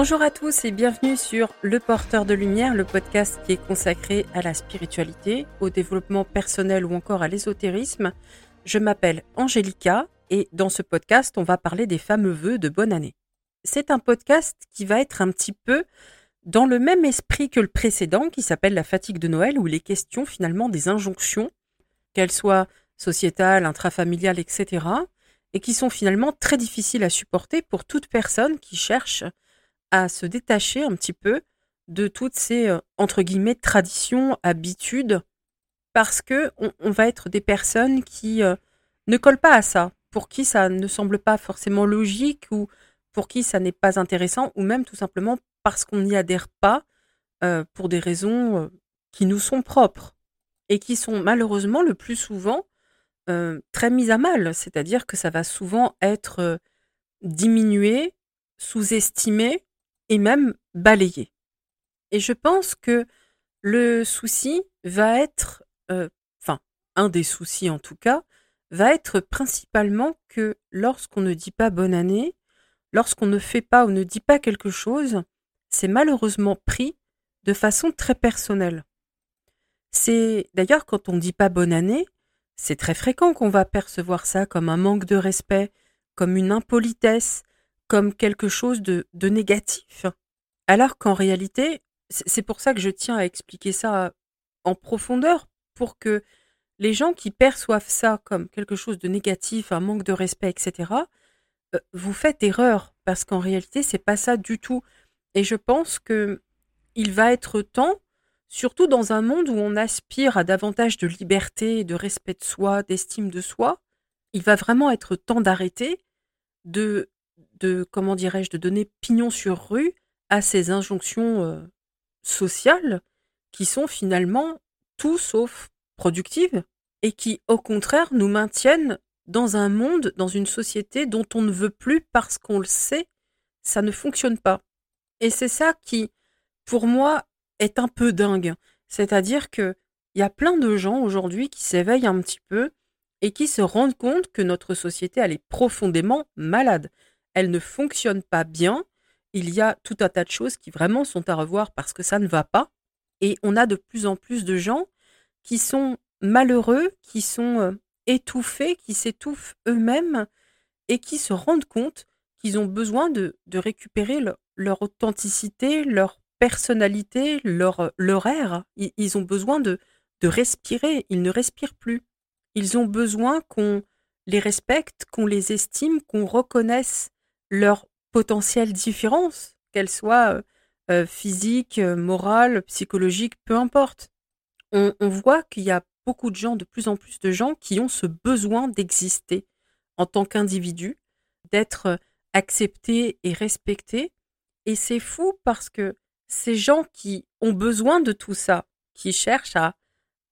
Bonjour à tous et bienvenue sur Le Porteur de Lumière, le podcast qui est consacré à la spiritualité, au développement personnel ou encore à l'ésotérisme. Je m'appelle Angélica et dans ce podcast, on va parler des fameux vœux de bonne année. C'est un podcast qui va être un petit peu dans le même esprit que le précédent qui s'appelle La fatigue de Noël où il est question finalement des injonctions, qu'elles soient sociétales, intrafamiliales, etc., et qui sont finalement très difficiles à supporter pour toute personne qui cherche à se détacher un petit peu de toutes ces euh, entre guillemets traditions, habitudes, parce que on, va être des personnes qui euh, ne collent pas à ça, pour qui ça ne semble pas forcément logique ou pour qui ça n'est pas intéressant, ou même tout simplement parce qu'on n'y adhère pas euh, pour des raisons qui nous sont propres et qui sont malheureusement le plus souvent très mises à mal. C'est-à-dire que ça va souvent être diminué, sous-estimé et même balayé. Et je pense que le souci va être, euh, enfin, un des soucis en tout cas, va être principalement que lorsqu'on ne dit pas bonne année, lorsqu'on ne fait pas ou ne dit pas quelque chose, c'est malheureusement pris de façon très personnelle. C'est d'ailleurs quand on ne dit pas bonne année, c'est très fréquent qu'on va percevoir ça comme un manque de respect, comme une impolitesse, comme quelque chose de, négatif. Alors qu'en réalité, c'est pour ça que je tiens à expliquer ça en profondeur, pour que les gens qui perçoivent ça comme quelque chose de négatif, un manque de respect, etc., euh, vous faites erreur, parce qu'en réalité, c'est pas ça du tout. Et je pense que il va être temps, surtout dans un monde où on aspire à davantage de liberté, de respect de soi, d'estime de soi, il va vraiment être temps d'arrêter de de comment dirais-je, de donner pignon sur rue à ces injonctions euh, sociales qui sont finalement tout sauf productives et qui, au contraire, nous maintiennent dans un monde, dans une société dont on ne veut plus parce qu'on le sait, ça ne fonctionne pas. Et c'est ça qui, pour moi, est un peu dingue. C'est-à-dire que il y a plein de gens aujourd'hui qui s'éveillent un petit peu et qui se rendent compte que notre société, elle est profondément malade elle ne fonctionne pas bien. Il y a tout un tas de choses qui vraiment sont à revoir parce que ça ne va pas. Et on a de plus en plus de gens qui sont malheureux, qui sont euh, étouffés, qui s'étouffent eux-mêmes et qui se rendent compte qu'ils ont besoin de, récupérer leur authenticité, leur personnalité, leur, leur air. Ils, ont besoin de, de respirer. Ils ne respirent plus. Ils ont besoin qu'on les respecte, qu'on les estime, qu'on reconnaisse leurs potentielles différences, qu'elles soient euh, physiques, euh, morales, psychologiques, peu importe. On, voit qu'il y a beaucoup de gens, de plus en plus de gens qui ont ce besoin d'exister en tant qu'individu, d'être acceptés et respectés. Et c'est fou parce que ces gens qui ont besoin de tout ça, qui cherchent à,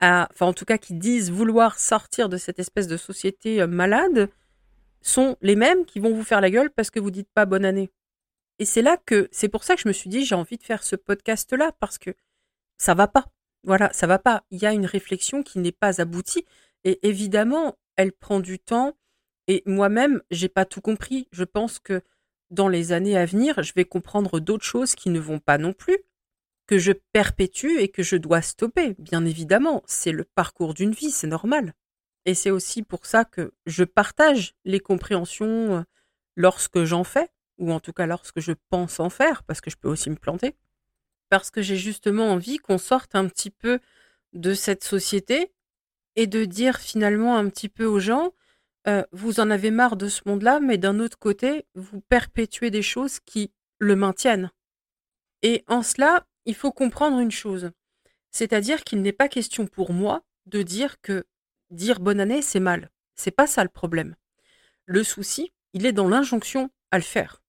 à, enfin en tout cas qui disent vouloir sortir de cette espèce de société malade, sont les mêmes qui vont vous faire la gueule parce que vous dites pas bonne année. Et c'est là que, c'est pour ça que je me suis dit, j'ai envie de faire ce podcast-là parce que ça va pas. Voilà, ça va pas. Il y a une réflexion qui n'est pas aboutie et évidemment, elle prend du temps et moi-même, j'ai pas tout compris. Je pense que dans les années à venir, je vais comprendre d'autres choses qui ne vont pas non plus, que je perpétue et que je dois stopper. Bien évidemment, c'est le parcours d'une vie, c'est normal. Et c'est aussi pour ça que je partage les compréhensions euh, lorsque j'en fais, ou en tout cas lorsque je pense en faire, parce que je peux aussi me planter. Parce que j'ai justement envie qu'on sorte un petit peu de cette société et de dire finalement un petit peu aux gens, euh, vous en avez marre de ce monde-là, mais d'un autre côté, vous perpétuez des choses qui le maintiennent. Et en cela, il faut comprendre une chose, c'est-à-dire qu'il n'est pas question pour moi de dire que dire bonne année, c'est mal. C'est pas ça le problème. Le souci, il est dans l'injonction à le faire.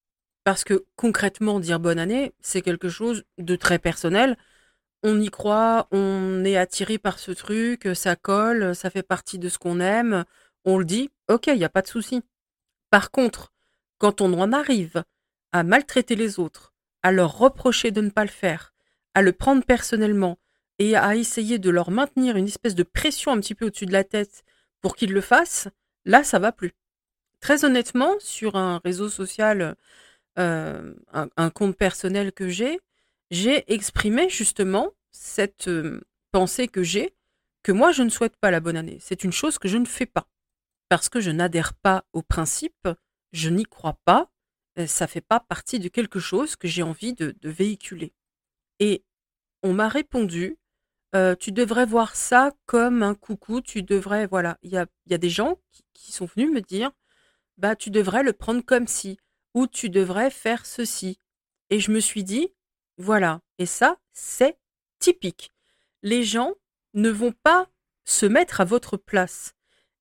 Parce que concrètement, dire bonne année, c'est quelque chose de très personnel. On y croit, on est attiré par ce truc, ça colle, ça fait partie de ce qu'on aime, on le dit, ok, il n'y a pas de souci. Par contre, quand on en arrive à maltraiter les autres, à leur reprocher de ne pas le faire, à le prendre personnellement, et à essayer de leur maintenir une espèce de pression un petit peu au-dessus de la tête pour qu'ils le fassent, là, ça va plus. Très honnêtement, sur un réseau social euh, un, compte personnel que j'ai, j'ai exprimé justement cette euh, pensée que j'ai, que moi je ne souhaite pas la bonne année. C'est une chose que je ne fais pas. Parce que je n'adhère pas au principe, je n'y crois pas, euh, ça fait pas partie de quelque chose que j'ai envie de, véhiculer. Et on m'a répondu, tu devrais voir ça comme un coucou, tu devrais, voilà, il y a, des gens qui, qui, sont venus me dire, bah tu devrais le prendre comme si ou tu devrais faire ceci. Et je me suis dit, voilà, et ça, c'est typique. Les gens ne vont pas se mettre à votre place.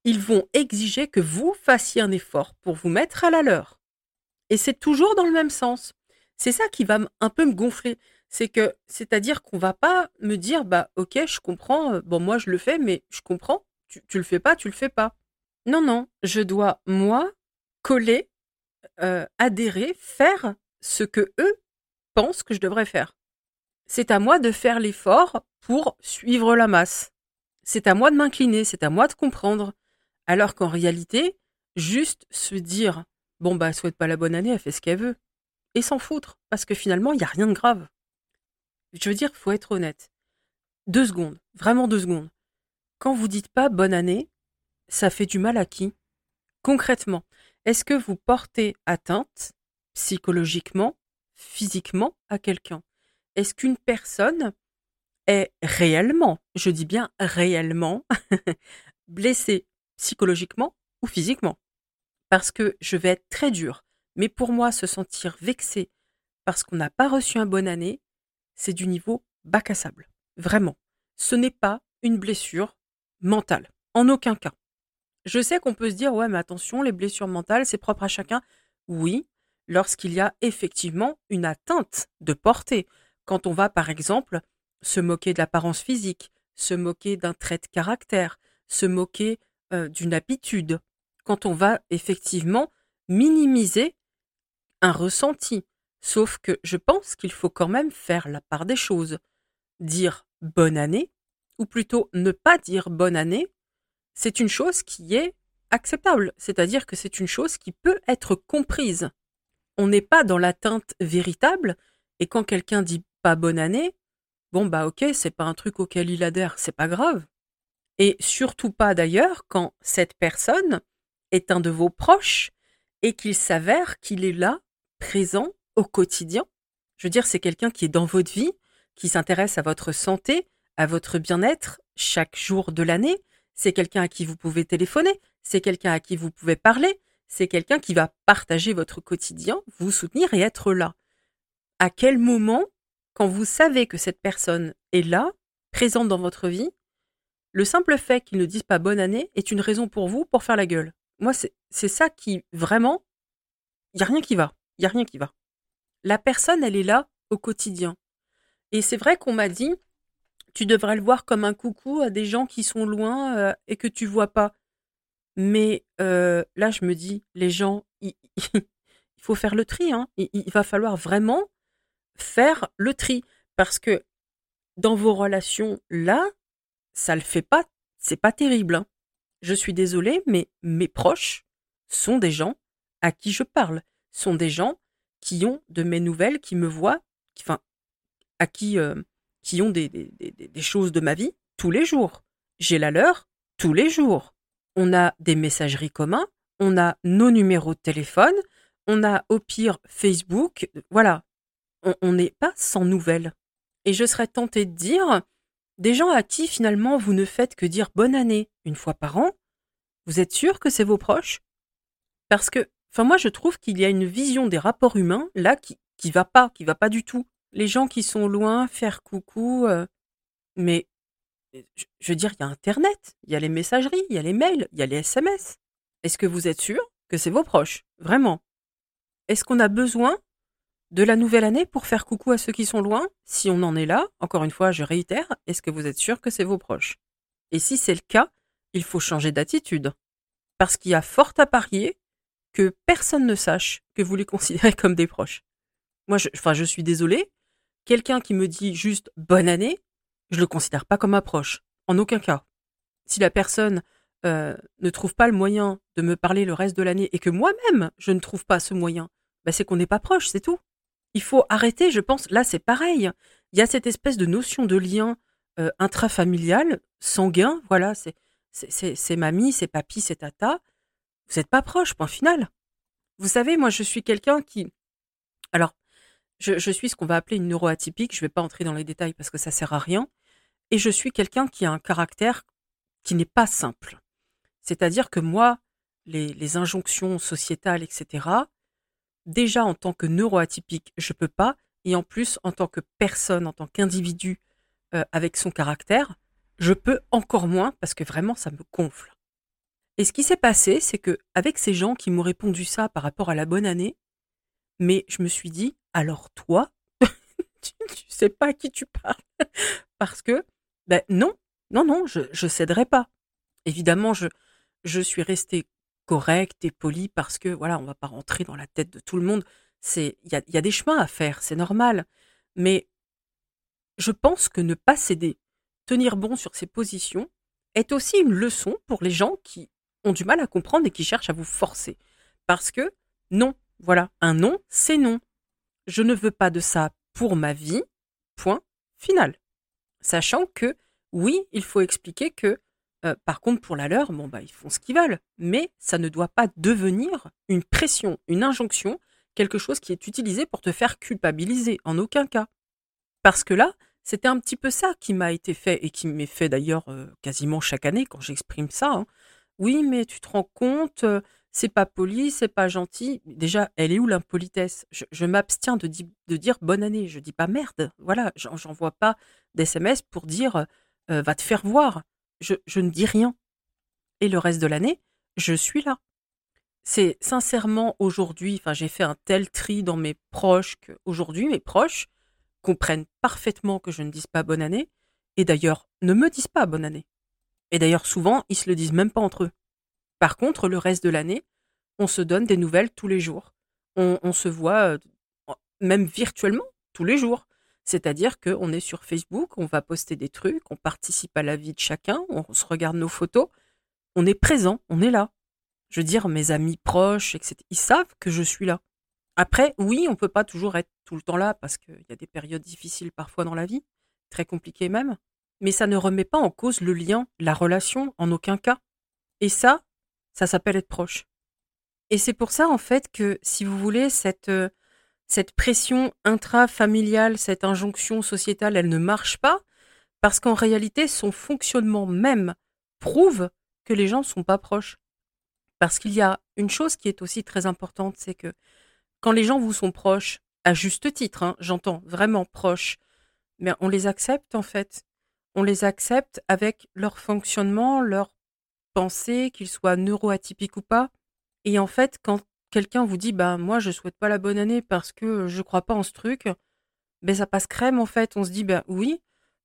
Ils vont exiger que vous fassiez un effort pour vous mettre à la leur. Et c'est toujours dans le même sens. C'est ça qui va un peu me gonfler. C'est que, c'est-à-dire qu'on va pas me dire, bah, ok, je comprends, bon, moi je le fais, mais je comprends, tu, le fais pas, tu le fais pas. Non, non, je dois, moi, coller adhérer, faire ce que eux pensent que je devrais faire. C'est à moi de faire l'effort pour suivre la masse. C'est à moi de m'incliner, c'est à moi de comprendre. Alors qu'en réalité, juste se dire bon bah souhaite pas la bonne année, elle fait ce qu'elle veut. Et s'en foutre, parce que finalement, il n'y a rien de grave. Je veux dire, faut être honnête. Deux secondes, vraiment deux secondes. Quand vous dites pas bonne année, ça fait du mal à qui? Concrètement, est-ce que vous portez atteinte psychologiquement, physiquement à quelqu'un? Est-ce qu'une personne est réellement, je dis bien réellement, blessée psychologiquement ou physiquement? Parce que je vais être très dur, mais pour moi, se sentir vexé parce qu'on n'a pas reçu un bon année, c'est du niveau bac à sable. Vraiment. Ce n'est pas une blessure mentale. En aucun cas. Je sais qu'on peut se dire, ouais, mais attention, les blessures mentales, c'est propre à chacun. Oui, lorsqu'il y a effectivement une atteinte de portée. Quand on va, par exemple, se moquer de l'apparence physique, se moquer d'un trait de caractère, se moquer euh, d'une habitude. Quand on va effectivement minimiser un ressenti. Sauf que je pense qu'il faut quand même faire la part des choses. Dire bonne année, ou plutôt ne pas dire bonne année, c'est une chose qui est acceptable, c'est-à-dire que c'est une chose qui peut être comprise. On n'est pas dans l'atteinte véritable, et quand quelqu'un dit pas bonne année, bon bah ok, c'est pas un truc auquel il adhère, c'est pas grave. Et surtout pas d'ailleurs quand cette personne est un de vos proches et qu'il s'avère qu'il est là, présent au quotidien. Je veux dire, c'est quelqu'un qui est dans votre vie, qui s'intéresse à votre santé, à votre bien-être chaque jour de l'année, c'est quelqu'un à qui vous pouvez téléphoner, c'est quelqu'un à qui vous pouvez parler, c'est quelqu'un qui va partager votre quotidien, vous soutenir et être là. À quel moment, quand vous savez que cette personne est là, présente dans votre vie, le simple fait qu'il ne dise pas bonne année est une raison pour vous pour faire la gueule? Moi, c'est ça qui, vraiment, il n'y a rien qui va. Il n'y a rien qui va. La personne, elle est là au quotidien. Et c'est vrai qu'on m'a dit, tu devrais le voir comme un coucou à des gens qui sont loin euh, et que tu vois pas. Mais euh, là, je me dis, les gens, il, faut faire le tri. Hein. Il, va falloir vraiment faire le tri parce que dans vos relations là, ça le fait pas. C'est pas terrible. Hein. Je suis désolée, mais mes proches sont des gens à qui je parle, sont des gens qui ont de mes nouvelles, qui me voient, enfin, à qui euh, qui ont des, des, choses de ma vie tous les jours. J'ai la leur tous les jours. On a des messageries communs, on a nos numéros de téléphone, on a au pire Facebook, voilà. On n'est pas sans nouvelles. Et je serais tentée de dire, des gens à qui finalement vous ne faites que dire bonne année une fois par an, vous êtes sûr que c'est vos proches? Parce que, enfin moi je trouve qu'il y a une vision des rapports humains là qui qui va pas, qui va pas du tout les gens qui sont loin, faire coucou. Euh, mais je veux dire, il y a Internet, il y a les messageries, il y a les mails, il y a les SMS. Est-ce que vous êtes sûr que c'est vos proches Vraiment? Est-ce qu'on a besoin de la nouvelle année pour faire coucou à ceux qui sont loin? Si on en est là, encore une fois, je réitère, est-ce que vous êtes sûr que c'est vos proches? Et si c'est le cas, il faut changer d'attitude. Parce qu'il y a fort à parier que personne ne sache que vous les considérez comme des proches. Moi, je, enfin, je suis désolée, Quelqu'un qui me dit juste bonne année, je le considère pas comme approche, en aucun cas. Si la personne euh, ne trouve pas le moyen de me parler le reste de l'année et que moi-même je ne trouve pas ce moyen, bah, c'est qu'on n'est pas proche, c'est tout. Il faut arrêter, je pense, là c'est pareil. Il y a cette espèce de notion de lien euh, intrafamilial, sanguin, voilà, c'est c'est mamie, c'est papy, c'est tata. Vous n'êtes pas proche, point final. Vous savez, moi je suis quelqu'un qui... Alors, je, suis ce qu'on va appeler une neuroatypique, je ne vais pas entrer dans les détails parce que ça sert à rien, et je suis quelqu'un qui a un caractère qui n'est pas simple. C'est-à-dire que moi, les, injonctions sociétales, etc., déjà en tant que neuroatypique, je peux pas, et en plus en tant que personne, en tant qu'individu euh, avec son caractère, je peux encore moins parce que vraiment ça me gonfle. Et ce qui s'est passé, c'est que avec ces gens qui m'ont répondu ça par rapport à la bonne année, mais je me suis dit, alors toi, tu, sais pas à qui tu parles, parce que ben non, non, non, je je céderai pas. Évidemment, je suis restée correcte et polie parce que voilà, on va pas rentrer dans la tête de tout le monde. Il y a, y a des chemins à faire, c'est normal. Mais je pense que ne pas céder, tenir bon sur ses positions, est aussi une leçon pour les gens qui ont du mal à comprendre et qui cherchent à vous forcer. Parce que non, voilà, un non, c'est non. Je ne veux pas de ça pour ma vie, point final. Sachant que, oui, il faut expliquer que, euh, par contre, pour la leur, bon, bah, ils font ce qu'ils veulent. Mais ça ne doit pas devenir une pression, une injonction, quelque chose qui est utilisé pour te faire culpabiliser, en aucun cas. Parce que là, c'était un petit peu ça qui m'a été fait et qui m'est fait d'ailleurs euh, quasiment chaque année quand j'exprime ça. Hein. Oui, mais tu te rends compte, c'est pas poli, c'est pas gentil. Déjà, elle est où l'impolitesse? Je, m'abstiens de, dire bonne année. Je dis pas merde. Voilà, j'envoie pas d'SMS pour dire va te faire voir. Je, ne dis rien. Et le reste de l'année, je suis là. C'est sincèrement aujourd'hui, j'ai fait un tel tri dans mes proches qu'aujourd'hui mes proches comprennent parfaitement que je ne dise pas bonne année, et d'ailleurs ne me disent pas bonne année. Et d'ailleurs souvent, ils se le disent même pas entre eux. Par contre, le reste de l'année, on se donne des nouvelles tous les jours. On, se voit euh, même virtuellement tous les jours. C'est-à-dire qu'on est sur Facebook, on va poster des trucs, on participe à la vie de chacun, on se regarde nos photos, on est présent, on est là. Je veux dire, mes amis proches, etc., ils savent que je suis là. Après, oui, on peut pas toujours être tout le temps là parce qu'il y a des périodes difficiles parfois dans la vie, très compliquées même. Mais ça ne remet pas en cause le lien, la relation, en aucun cas. Et ça, ça s'appelle être proche. Et c'est pour ça, en fait, que si vous voulez, cette, euh, cette pression intrafamiliale, cette injonction sociétale, elle ne marche pas parce qu'en réalité, son fonctionnement même prouve que les gens ne sont pas proches. Parce qu'il y a une chose qui est aussi très importante, c'est que quand les gens vous sont proches, à juste titre, hein, j'entends vraiment proches, mais on les accepte en fait. On les accepte avec leur fonctionnement, leur pensée, qu'ils soient neuroatypiques ou pas. Et en fait, quand quelqu'un vous dit, bah moi je souhaite pas la bonne année parce que je crois pas en ce truc, ben ça passe crème en fait. On se dit, bah oui,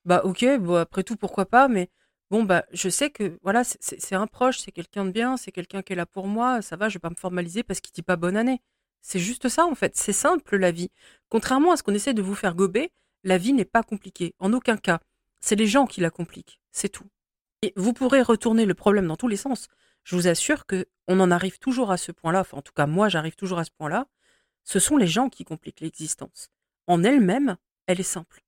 bah ok, bon après tout pourquoi pas, mais bon bah je sais que voilà c'est un proche, c'est quelqu'un de bien, c'est quelqu'un qui est là pour moi, ça va, je vais pas me formaliser parce qu'il dit pas bonne année. C'est juste ça, en fait. C'est simple, la vie. Contrairement à ce qu'on essaie de vous faire gober, la vie n'est pas compliquée. En aucun cas. C'est les gens qui la compliquent. C'est tout. Et vous pourrez retourner le problème dans tous les sens. Je vous assure que on en arrive toujours à ce point-là. Enfin, en tout cas, moi, j'arrive toujours à ce point-là. Ce sont les gens qui compliquent l'existence. En elle-même, elle est simple.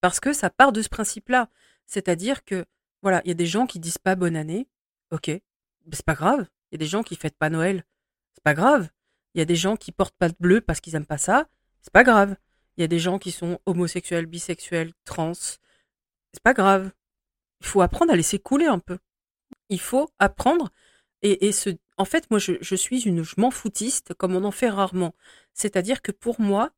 Parce que ça part de ce principe-là. C'est-à-dire que, voilà, il y a des gens qui disent pas bonne année. Ok. C'est pas grave. Il y a des gens qui fêtent pas Noël. C'est pas grave. Il y a des gens qui portent pas de bleu parce qu'ils aiment pas ça. C'est pas grave. Il y a des gens qui sont homosexuels, bisexuels, trans. C'est pas grave. Il faut apprendre à laisser couler un peu. Il faut apprendre et, et ce, en fait, moi, je, je suis une je m'en foutiste comme on en fait rarement. C'est-à-dire que pour moi,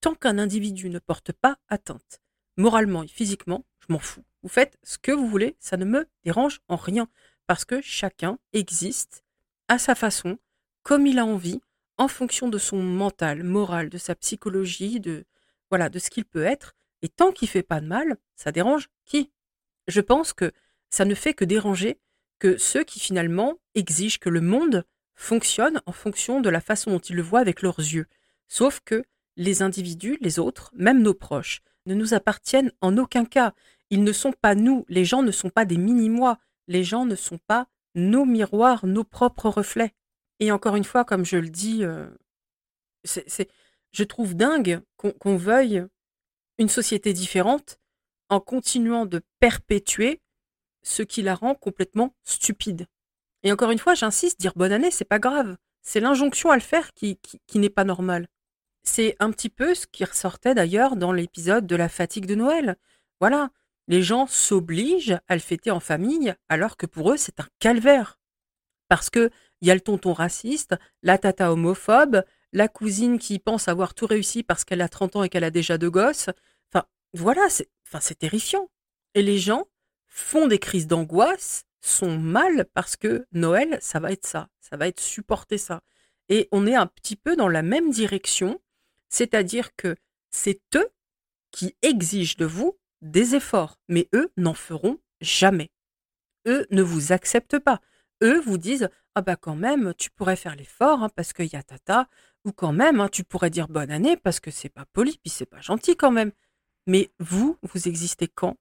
tant qu'un individu ne porte pas atteinte, moralement et physiquement, je m'en fous. Vous faites ce que vous voulez, ça ne me dérange en rien parce que chacun existe à sa façon, comme il a envie, en fonction de son mental, moral, de sa psychologie, de voilà, de ce qu'il peut être. Et tant qu'il fait pas de mal, ça dérange qui? Je pense que ça ne fait que déranger que ceux qui finalement exigent que le monde fonctionne en fonction de la façon dont ils le voient avec leurs yeux. Sauf que les individus, les autres, même nos proches, ne nous appartiennent en aucun cas. Ils ne sont pas nous. Les gens ne sont pas des mini-moi. Les gens ne sont pas nos miroirs, nos propres reflets. Et encore une fois, comme je le dis, euh, je trouve dingue qu'on veuille une société différente en continuant de perpétuer ce qui la rend complètement stupide. Et encore une fois, j'insiste, dire bonne année, c'est pas grave. C'est l'injonction à le faire qui, n'est pas normale. C'est un petit peu ce qui ressortait d'ailleurs dans l'épisode de la fatigue de Noël. Voilà, les gens s'obligent à le fêter en famille alors que pour eux c'est un calvaire. Parce que il y a le tonton raciste, la tata homophobe, la cousine qui pense avoir tout réussi parce qu'elle a 30 ans et qu'elle a déjà deux gosses. Enfin, voilà, c'est enfin, terrifiant. Et les gens font des crises d'angoisse, sont mal parce que Noël, ça va être ça, ça va être supporter ça. Et on est un petit peu dans la même direction, c'est-à-dire que c'est eux qui exigent de vous des efforts, mais eux n'en feront jamais. Eux ne vous acceptent pas. Eux vous disent ah bah quand même tu pourrais faire l'effort hein, parce qu'il y a tata ou quand même hein, tu pourrais dire bonne année parce que c'est pas poli puis c'est pas gentil quand même. Mais vous vous existez quand?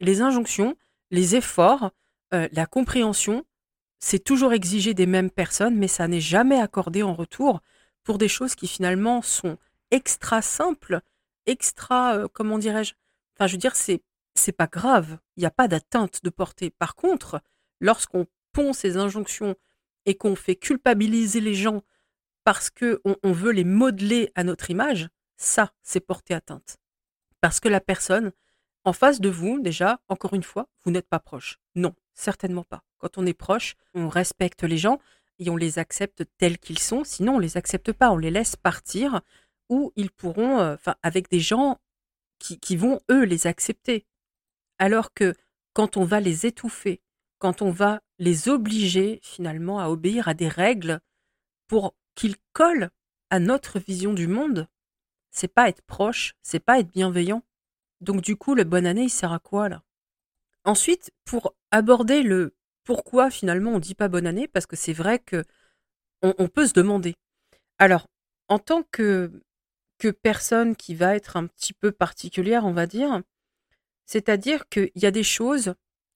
Les injonctions, les efforts, euh, la compréhension, c'est toujours exigé des mêmes personnes, mais ça n'est jamais accordé en retour pour des choses qui finalement sont extra simples, extra, euh, comment dirais-je? Enfin, je veux dire, c'est c'est pas grave. Il n'y a pas d'atteinte de portée. Par contre, lorsqu'on pond ces injonctions et qu'on fait culpabiliser les gens parce que on, veut les modeler à notre image, ça, c'est porter atteinte. Parce que la personne en face de vous, déjà, encore une fois, vous n'êtes pas proche. Non, certainement pas. Quand on est proche, on respecte les gens et on les accepte tels qu'ils sont. Sinon, on les accepte pas. On les laisse partir ou ils pourront, euh, enfin, avec des gens qui, vont, eux, les accepter. Alors que quand on va les étouffer, quand on va les obliger finalement à obéir à des règles pour qu'ils collent à notre vision du monde, c'est pas être proche, c'est pas être bienveillant. Donc du coup, le bonne année, il sert à quoi là? Ensuite, pour aborder le pourquoi finalement on dit pas bonne année, parce que c'est vrai que on peut se demander. Alors, en tant que que personne qui va être un petit peu particulière, on va dire. C'est-à-dire qu'il y a des choses,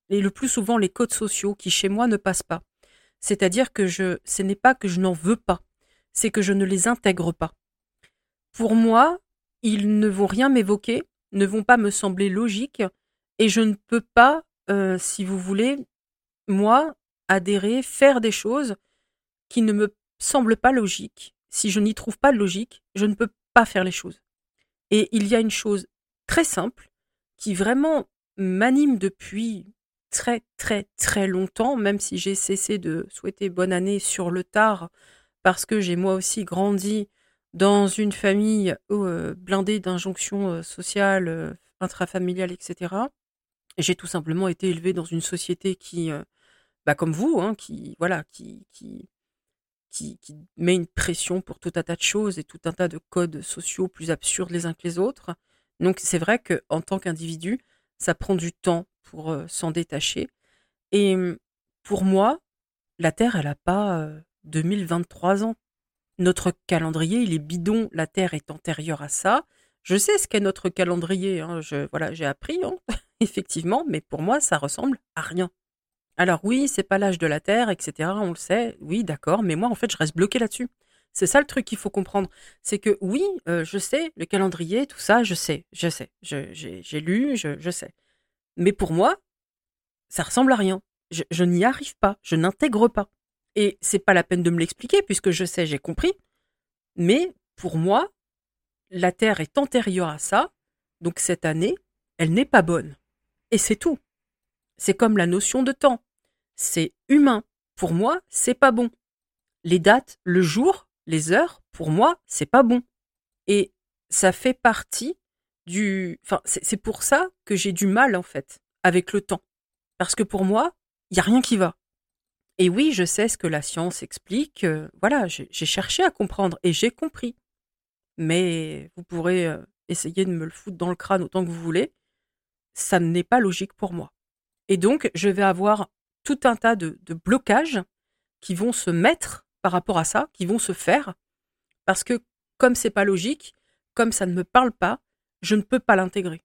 et le plus souvent les codes sociaux, qui chez moi ne passent pas. C'est-à-dire que je, ce n'est pas que je n'en veux pas, c'est que je ne les intègre pas. Pour moi, ils ne vont rien m'évoquer, ne vont pas me sembler logiques, et je ne peux pas, euh, si vous voulez, moi, adhérer, faire des choses qui ne me semblent pas logiques. Si je n'y trouve pas de logique, je ne peux pas faire les choses. Et il y a une chose très simple qui vraiment m'anime depuis très très très longtemps, même si j'ai cessé de souhaiter bonne année sur le tard, parce que j'ai moi aussi grandi dans une famille euh, blindée d'injonctions euh, sociales, euh, intrafamiliales, etc. J'ai tout simplement été élevé dans une société qui, bah comme vous, hein, qui voilà, qui, qui qui, met une pression pour tout un tas de choses et tout un tas de codes sociaux plus absurdes les uns que les autres. Donc c'est vrai qu'en tant qu'individu, ça prend du temps pour s'en détacher. Et pour moi, la Terre, elle n'a pas 2023 euh, ans. Notre calendrier, il est bidon. La Terre est antérieure à ça. Je sais ce qu'est notre calendrier. Hein. Je, voilà, j'ai appris, hein, effectivement, mais pour moi, ça ressemble à rien. Alors oui, c'est pas l'âge de la Terre, etc. On le sait. Oui, d'accord. Mais moi, en fait, je reste bloqué là-dessus. C'est ça le truc qu'il faut comprendre. C'est que oui, euh, je sais, le calendrier, tout ça, je sais, je sais. J'ai lu, je, sais. Mais pour moi, ça ressemble à rien. Je, n'y arrive pas. Je n'intègre pas. Et c'est pas la peine de me l'expliquer puisque je sais, j'ai compris. Mais pour moi, la Terre est antérieure à ça. Donc cette année, elle n'est pas bonne. Et c'est tout. C'est comme la notion de temps. C'est humain. Pour moi, c'est pas bon. Les dates, le jour, les heures, pour moi, c'est pas bon. Et ça fait partie du. Enfin, c'est pour ça que j'ai du mal, en fait, avec le temps. Parce que pour moi, il n'y a rien qui va. Et oui, je sais ce que la science explique. Euh, voilà, j'ai cherché à comprendre et j'ai compris. Mais vous pourrez euh, essayer de me le foutre dans le crâne autant que vous voulez. Ça n'est pas logique pour moi. Et donc, je vais avoir tout un tas de, blocages qui vont se mettre par rapport à ça, qui vont se faire, parce que comme c'est pas logique, comme ça ne me parle pas, je ne peux pas l'intégrer.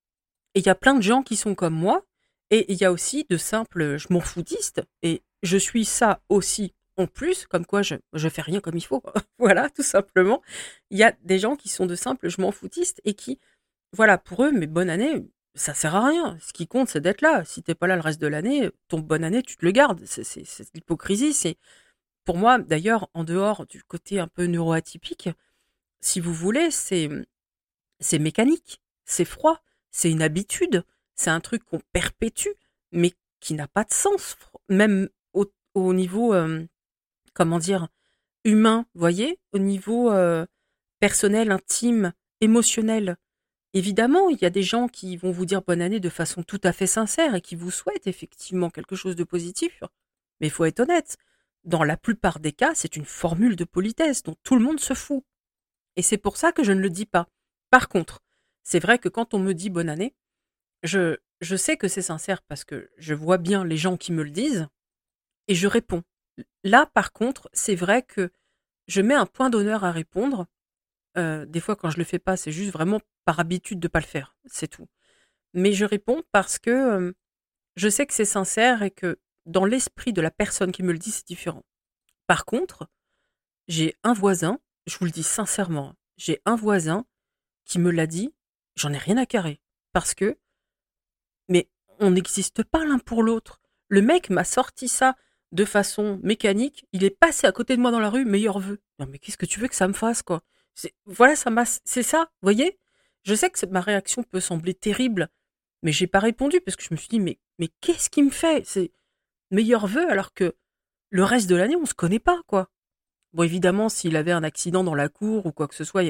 Et il y a plein de gens qui sont comme moi, et il y a aussi de simples je m'en foutistes, et je suis ça aussi en plus, comme quoi je, je fais rien comme il faut. voilà, tout simplement. Il y a des gens qui sont de simples je m'en foutistes et qui, voilà, pour eux, mais bonne année, ça sert à rien. Ce qui compte, c'est d'être là. Si t'es pas là le reste de l'année, ton bonne année, tu te le gardes. C'est l'hypocrisie. C'est pour moi, d'ailleurs, en dehors du côté un peu neuroatypique, si vous voulez, c'est c'est mécanique, c'est froid, c'est une habitude, c'est un truc qu'on perpétue, mais qui n'a pas de sens, même au, niveau, euh, comment dire, humain, voyez, au niveau euh, personnel, intime, émotionnel. Évidemment, il y a des gens qui vont vous dire bonne année de façon tout à fait sincère et qui vous souhaitent effectivement quelque chose de positif. Mais il faut être honnête, dans la plupart des cas, c'est une formule de politesse dont tout le monde se fout. Et c'est pour ça que je ne le dis pas. Par contre, c'est vrai que quand on me dit bonne année, je, je sais que c'est sincère parce que je vois bien les gens qui me le disent et je réponds. Là, par contre, c'est vrai que je mets un point d'honneur à répondre. Euh, des fois, quand je le fais pas, c'est juste vraiment par habitude de pas le faire. C'est tout. Mais je réponds parce que euh, je sais que c'est sincère et que dans l'esprit de la personne qui me le dit, c'est différent. Par contre, j'ai un voisin, je vous le dis sincèrement, j'ai un voisin qui me l'a dit, j'en ai rien à carrer. Parce que, mais on n'existe pas l'un pour l'autre. Le mec m'a sorti ça de façon mécanique. Il est passé à côté de moi dans la rue, meilleur vœu. Non, mais qu'est-ce que tu veux que ça me fasse, quoi? Voilà, ça m'a, c'est ça, voyez? Je sais que ma réaction peut sembler terrible, mais j'ai pas répondu parce que je me suis dit, mais, qu'est-ce qui me fait? C'est meilleur vœu alors que le reste de l'année, on se connaît pas, quoi. Bon, évidemment, s'il avait un accident dans la cour ou quoi que ce soit,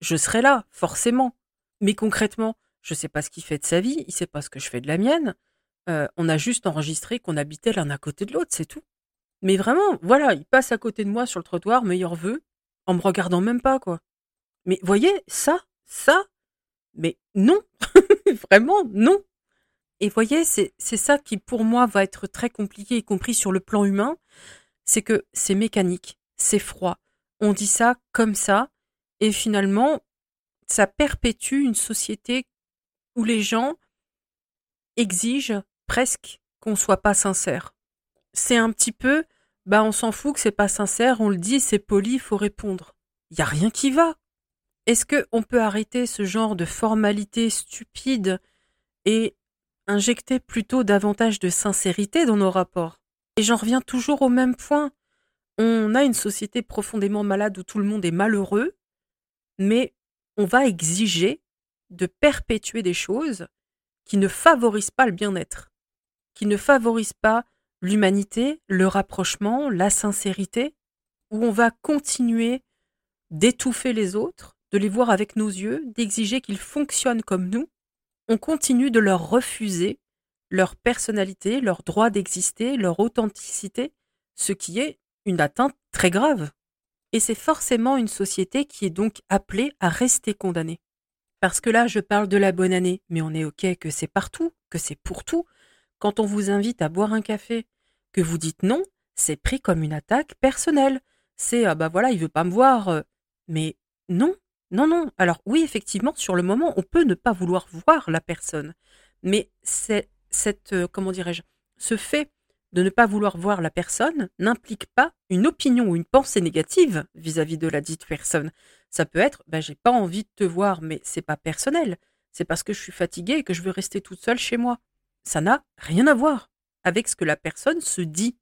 je serais là, forcément. Mais concrètement, je sais pas ce qu'il fait de sa vie, il sait pas ce que je fais de la mienne. Euh, on a juste enregistré qu'on habitait l'un à côté de l'autre, c'est tout. Mais vraiment, voilà, il passe à côté de moi sur le trottoir, meilleur vœu, en me regardant même pas, quoi. Mais voyez, ça, ça, mais non, vraiment non. Et voyez, c'est ça qui pour moi va être très compliqué, y compris sur le plan humain, c'est que c'est mécanique, c'est froid. On dit ça comme ça, et finalement, ça perpétue une société où les gens exigent presque qu'on soit pas sincère. C'est un petit peu, bah on s'en fout que c'est pas sincère, on le dit, c'est poli, il faut répondre. Y a rien qui va. Est-ce que on peut arrêter ce genre de formalité stupide et injecter plutôt davantage de sincérité dans nos rapports? Et j'en reviens toujours au même point. On a une société profondément malade où tout le monde est malheureux, mais on va exiger de perpétuer des choses qui ne favorisent pas le bien-être, qui ne favorisent pas l'humanité, le rapprochement, la sincérité, où on va continuer d'étouffer les autres, de les voir avec nos yeux, d'exiger qu'ils fonctionnent comme nous, on continue de leur refuser leur personnalité, leur droit d'exister, leur authenticité, ce qui est une atteinte très grave. Et c'est forcément une société qui est donc appelée à rester condamnée. Parce que là, je parle de la bonne année, mais on est OK que c'est partout, que c'est pour tout. Quand on vous invite à boire un café, que vous dites non, c'est pris comme une attaque personnelle. C'est, ah bah voilà, il veut pas me voir. Euh. Mais non, non, non. Alors oui, effectivement, sur le moment, on peut ne pas vouloir voir la personne. Mais c'est cette, euh, comment dirais-je, ce fait de ne pas vouloir voir la personne n'implique pas une opinion ou une pensée négative vis-à-vis de la dite personne. Ça peut être, ben, j'ai pas envie de te voir, mais c'est pas personnel. C'est parce que je suis fatiguée et que je veux rester toute seule chez moi. Ça n'a rien à voir avec ce que la personne se dit.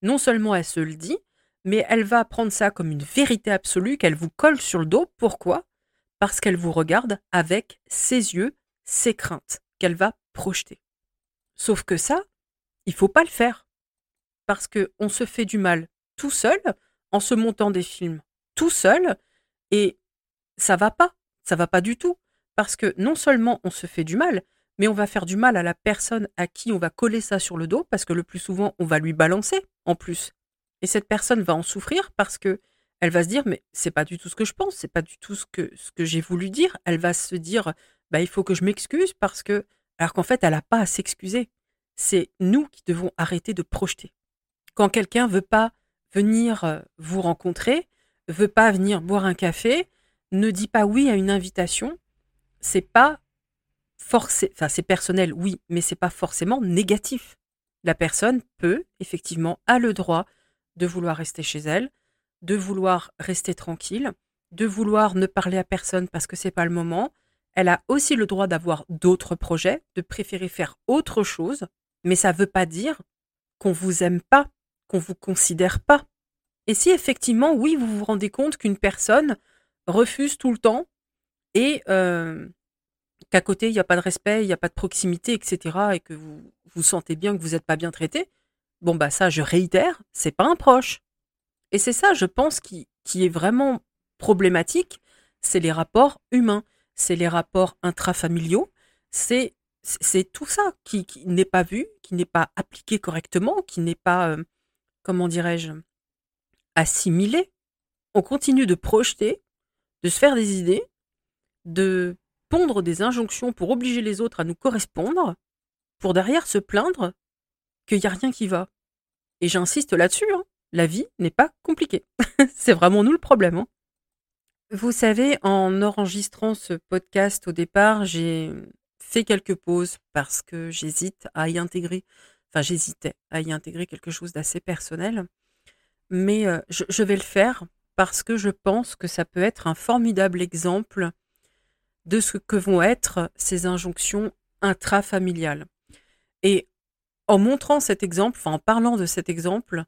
Non seulement elle se le dit, mais elle va prendre ça comme une vérité absolue qu'elle vous colle sur le dos. Pourquoi? Parce qu'elle vous regarde avec ses yeux, ses craintes, qu'elle va projeter. Sauf que ça, il faut pas le faire. Parce que on se fait du mal tout seul en se montant des films tout seul et ça va pas. Ça va pas du tout. Parce que non seulement on se fait du mal, mais on va faire du mal à la personne à qui on va coller ça sur le dos parce que le plus souvent on va lui balancer en plus. Et cette personne va en souffrir parce que elle va se dire mais c'est pas du tout ce que je pense, c'est pas du tout ce que j'ai voulu dire. Elle va se dire bah il faut que je m'excuse parce que alors qu'en fait elle a pas à s'excuser c'est nous qui devons arrêter de projeter. Quand quelqu'un veut pas venir euh, vous rencontrer, veut pas venir boire un café, ne dit pas oui à une invitation, c'est pas forcé, enfin c'est personnel, oui, mais c'est pas forcément négatif. La personne peut, effectivement, a le droit de vouloir rester chez elle, de vouloir rester tranquille, de vouloir ne parler à personne parce que c'est pas le moment. Elle a aussi le droit d'avoir d'autres projets, de préférer faire autre chose, mais ça ne veut pas dire qu'on vous aime pas, qu'on vous considère pas. Et si effectivement, oui, vous vous rendez compte qu'une personne refuse tout le temps et euh, qu'à côté, il n'y a pas de respect, il n'y a pas de proximité, etc., et que vous vous sentez bien que vous n'êtes pas bien traité, bon, bah ça, je réitère, c'est pas un proche. Et c'est ça, je pense, qui, qui est vraiment problématique, c'est les rapports humains, c'est les rapports intrafamiliaux, c'est c'est tout ça qui, n'est pas vu, qui n'est pas appliqué correctement, qui n'est pas, euh, comment dirais-je, assimilé. On continue de projeter, de se faire des idées, de pondre des injonctions pour obliger les autres à nous correspondre, pour derrière se plaindre qu'il n'y a rien qui va. Et j'insiste là-dessus, hein, la vie n'est pas compliquée. C'est vraiment nous le problème. Hein. Vous savez, en enregistrant ce podcast au départ, j'ai fait quelques pauses parce que j'hésite à y intégrer, enfin j'hésitais à y intégrer quelque chose d'assez personnel, mais euh, je, vais le faire parce que je pense que ça peut être un formidable exemple de ce que vont être ces injonctions intrafamiliales. Et en montrant cet exemple, enfin en parlant de cet exemple,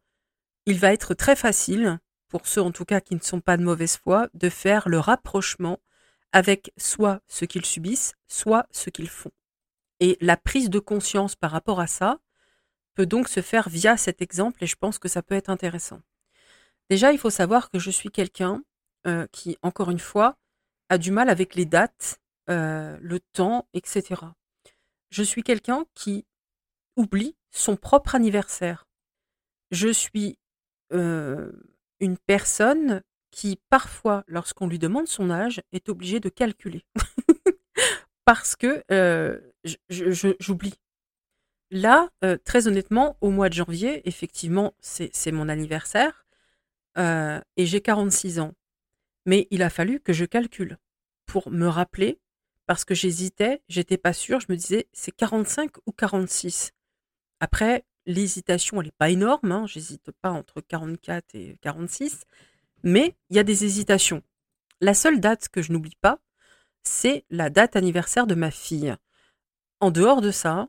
il va être très facile, pour ceux en tout cas qui ne sont pas de mauvaise foi, de faire le rapprochement avec soit ce qu'ils subissent, soit ce qu'ils font. Et la prise de conscience par rapport à ça peut donc se faire via cet exemple et je pense que ça peut être intéressant. Déjà, il faut savoir que je suis quelqu'un euh, qui, encore une fois, a du mal avec les dates, le temps, etc. Je suis quelqu'un qui oublie son propre anniversaire. Je suis une personne qui, parfois, lorsqu'on lui demande son âge, est obligée de calculer. Parce que j'oublie. Là, très honnêtement, au mois de janvier, effectivement, c'est mon anniversaire et j'ai 46 ans. Mais il a fallu que je calcule pour me rappeler, parce que j'hésitais, j'étais pas sûre, je me disais c'est 45 ou 46. Après, l'hésitation, elle n'est pas énorme, hein, j'hésite pas entre 44 et 46, mais il y a des hésitations. La seule date que je n'oublie pas, c'est la date anniversaire de ma fille. En dehors de ça,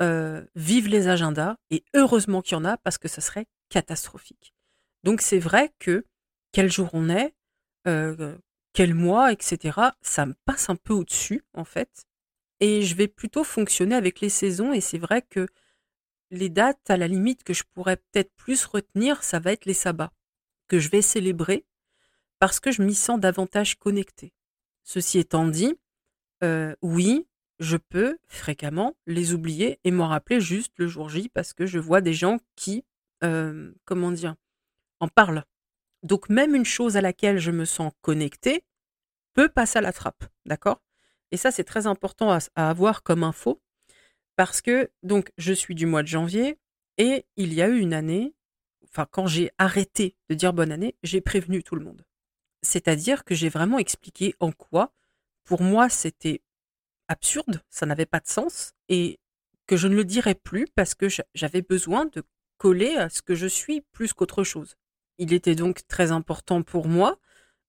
euh, vive les agendas, et heureusement qu'il y en a, parce que ce serait catastrophique. Donc c'est vrai que quel jour on est, euh, quel mois, etc., ça me passe un peu au-dessus, en fait. Et je vais plutôt fonctionner avec les saisons, et c'est vrai que les dates, à la limite, que je pourrais peut-être plus retenir, ça va être les sabbats, que je vais célébrer parce que je m'y sens davantage connecté. Ceci étant dit, euh, oui, je peux fréquemment les oublier et m'en rappeler juste le jour J parce que je vois des gens qui, euh, comment dire, en parlent. Donc même une chose à laquelle je me sens connecté peut passer à la trappe, d'accord? Et ça, c'est très important à avoir comme info parce que donc je suis du mois de janvier et il y a eu une année, enfin quand j'ai arrêté de dire bonne année, j'ai prévenu tout le monde. C'est-à-dire que j'ai vraiment expliqué en quoi, pour moi, c'était absurde, ça n'avait pas de sens et que je ne le dirais plus parce que j'avais besoin de coller à ce que je suis plus qu'autre chose. Il était donc très important pour moi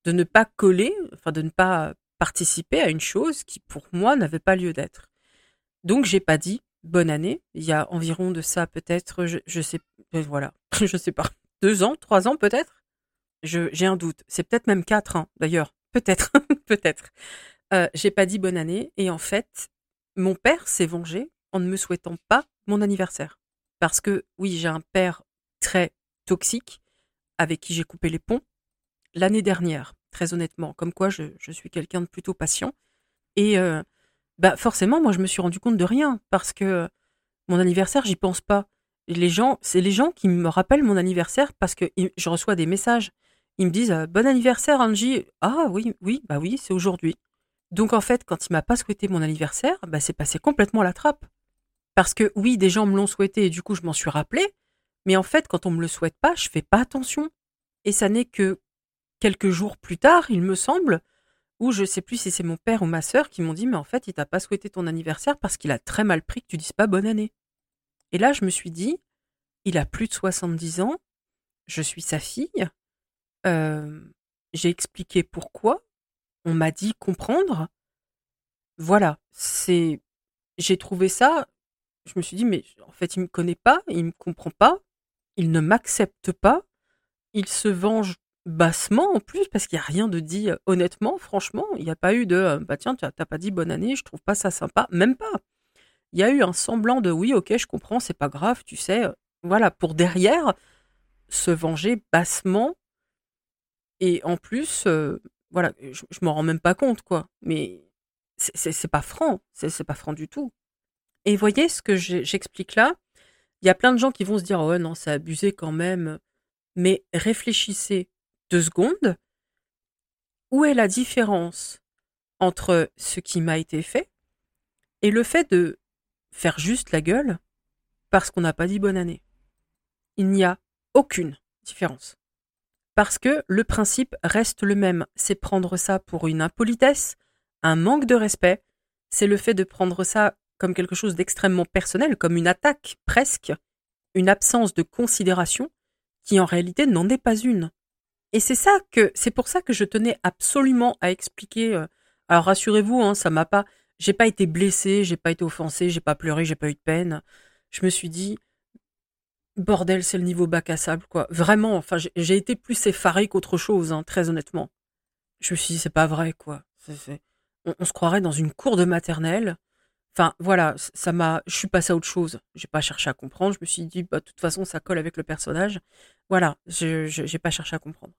de ne pas coller, enfin de ne pas participer à une chose qui pour moi n'avait pas lieu d'être. Donc j'ai pas dit bonne année. Il y a environ de ça peut-être, je, je sais, euh, voilà, je sais pas, deux ans, trois ans peut-être? j'ai un doute. C'est peut-être même quatre ans d'ailleurs. Peut-être, peut-être. Euh, j'ai pas dit bonne année et en fait, mon père s'est vengé en ne me souhaitant pas mon anniversaire. Parce que oui, j'ai un père très toxique avec qui j'ai coupé les ponts l'année dernière, très honnêtement. Comme quoi, je, suis quelqu'un de plutôt patient. Et euh, bah forcément, moi je me suis rendu compte de rien parce que mon anniversaire, j'y pense pas. Les gens, c'est les gens qui me rappellent mon anniversaire parce que je reçois des messages. Ils me disent bon anniversaire Angie. Ah oui, oui, bah oui, c'est aujourd'hui. Donc en fait, quand il m'a pas souhaité mon anniversaire, bah c'est passé complètement à la trappe. Parce que oui, des gens me l'ont souhaité et du coup je m'en suis rappelé. Mais en fait, quand on me le souhaite pas, je fais pas attention. Et ça n'est que quelques jours plus tard, il me semble, ou je sais plus si c'est mon père ou ma sœur qui m'ont dit mais en fait il t'a pas souhaité ton anniversaire parce qu'il a très mal pris que tu dises pas bonne année. Et là je me suis dit il a plus de 70 ans, je suis sa fille. J'ai expliqué pourquoi. On m'a dit comprendre. Voilà, c'est. J'ai trouvé ça. Je me suis dit, mais en fait, il me connaît pas, il me comprend pas, il ne m'accepte pas, il se venge bassement en plus, parce qu'il n'y a rien de dit honnêtement, franchement. Il n'y a pas eu de bah tiens, tu n'as pas dit bonne année, je trouve pas ça sympa, même pas. Il y a eu un semblant de oui, ok, je comprends, c'est pas grave, tu sais. Voilà, pour derrière se venger bassement. Et en plus, voilà, je, je m'en rends même pas compte, quoi. Mais c'est pas franc, c'est pas franc du tout. Et voyez ce que j'explique là? Il y a plein de gens qui vont se dire, oh non, c'est abusé quand même. Mais réfléchissez deux secondes. Où est la différence entre ce qui m'a été fait et le fait de faire juste la gueule parce qu'on n'a pas dit bonne année? Il n'y a aucune différence. Parce que le principe reste le même, c'est prendre ça pour une impolitesse, un manque de respect, c'est le fait de prendre ça comme quelque chose d'extrêmement personnel, comme une attaque presque, une absence de considération, qui en réalité n'en est pas une. Et c'est ça que, c'est pour ça que je tenais absolument à expliquer. Euh, alors rassurez-vous, hein, ça m'a pas, j'ai pas été blessé, j'ai pas été offensé, j'ai pas pleuré, j'ai pas eu de peine. Je me suis dit, bordel, c'est le niveau bac à sable, quoi. Vraiment, enfin, j'ai été plus effaré qu'autre chose, hein, très honnêtement. Je me suis dit, c'est pas vrai, quoi. On, se croirait dans une cour de maternelle. Enfin, voilà, ça m'a, je suis passé à autre chose. J'ai pas cherché à comprendre. Je me suis dit, bah, de toute façon, ça colle avec le personnage. Voilà, je, j'ai pas cherché à comprendre.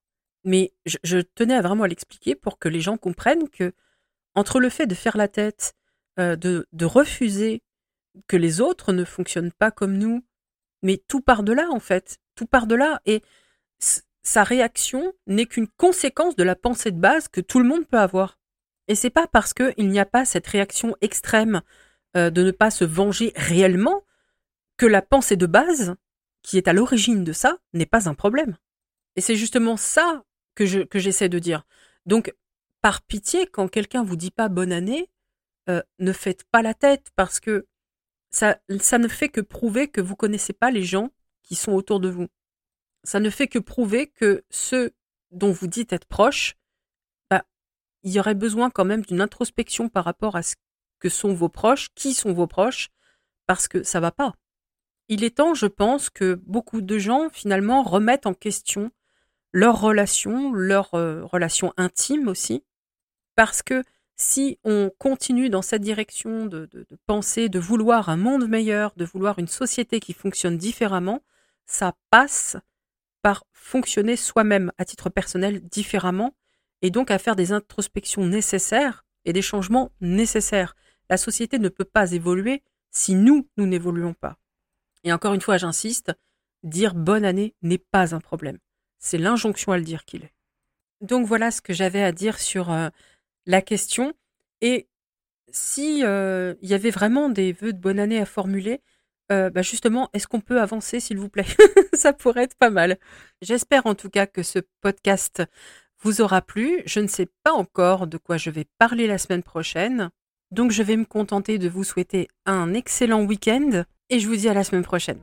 Mais je, tenais à vraiment à l'expliquer pour que les gens comprennent que entre le fait de faire la tête, euh, de, de refuser que les autres ne fonctionnent pas comme nous, mais tout part de là en fait, tout part de là et sa réaction n'est qu'une conséquence de la pensée de base que tout le monde peut avoir. Et c'est pas parce qu'il n'y a pas cette réaction extrême euh, de ne pas se venger réellement que la pensée de base, qui est à l'origine de ça, n'est pas un problème. Et c'est justement ça que je que j'essaie de dire. Donc, par pitié, quand quelqu'un vous dit pas bonne année, euh, ne faites pas la tête parce que ça, ça ne fait que prouver que vous connaissez pas les gens qui sont autour de vous. Ça ne fait que prouver que ceux dont vous dites être proches il y aurait besoin quand même d'une introspection par rapport à ce que sont vos proches, qui sont vos proches, parce que ça va pas. Il est temps, je pense, que beaucoup de gens finalement remettent en question leurs relations, leurs euh, relations intimes aussi, parce que si on continue dans cette direction de, de, penser, de vouloir un monde meilleur, de vouloir une société qui fonctionne différemment, ça passe par fonctionner soi-même à titre personnel différemment et donc à faire des introspections nécessaires et des changements nécessaires. La société ne peut pas évoluer si nous, nous n'évoluons pas. Et encore une fois, j'insiste, dire bonne année n'est pas un problème. C'est l'injonction à le dire qu'il est. Donc voilà ce que j'avais à dire sur euh, la question. Et si euh, il y avait vraiment des vœux de bonne année à formuler, euh, bah justement, est-ce qu'on peut avancer, s'il vous plaît? Ça pourrait être pas mal. J'espère en tout cas que ce podcast vous aura plu. Je ne sais pas encore de quoi je vais parler la semaine prochaine. Donc je vais me contenter de vous souhaiter un excellent week-end et je vous dis à la semaine prochaine.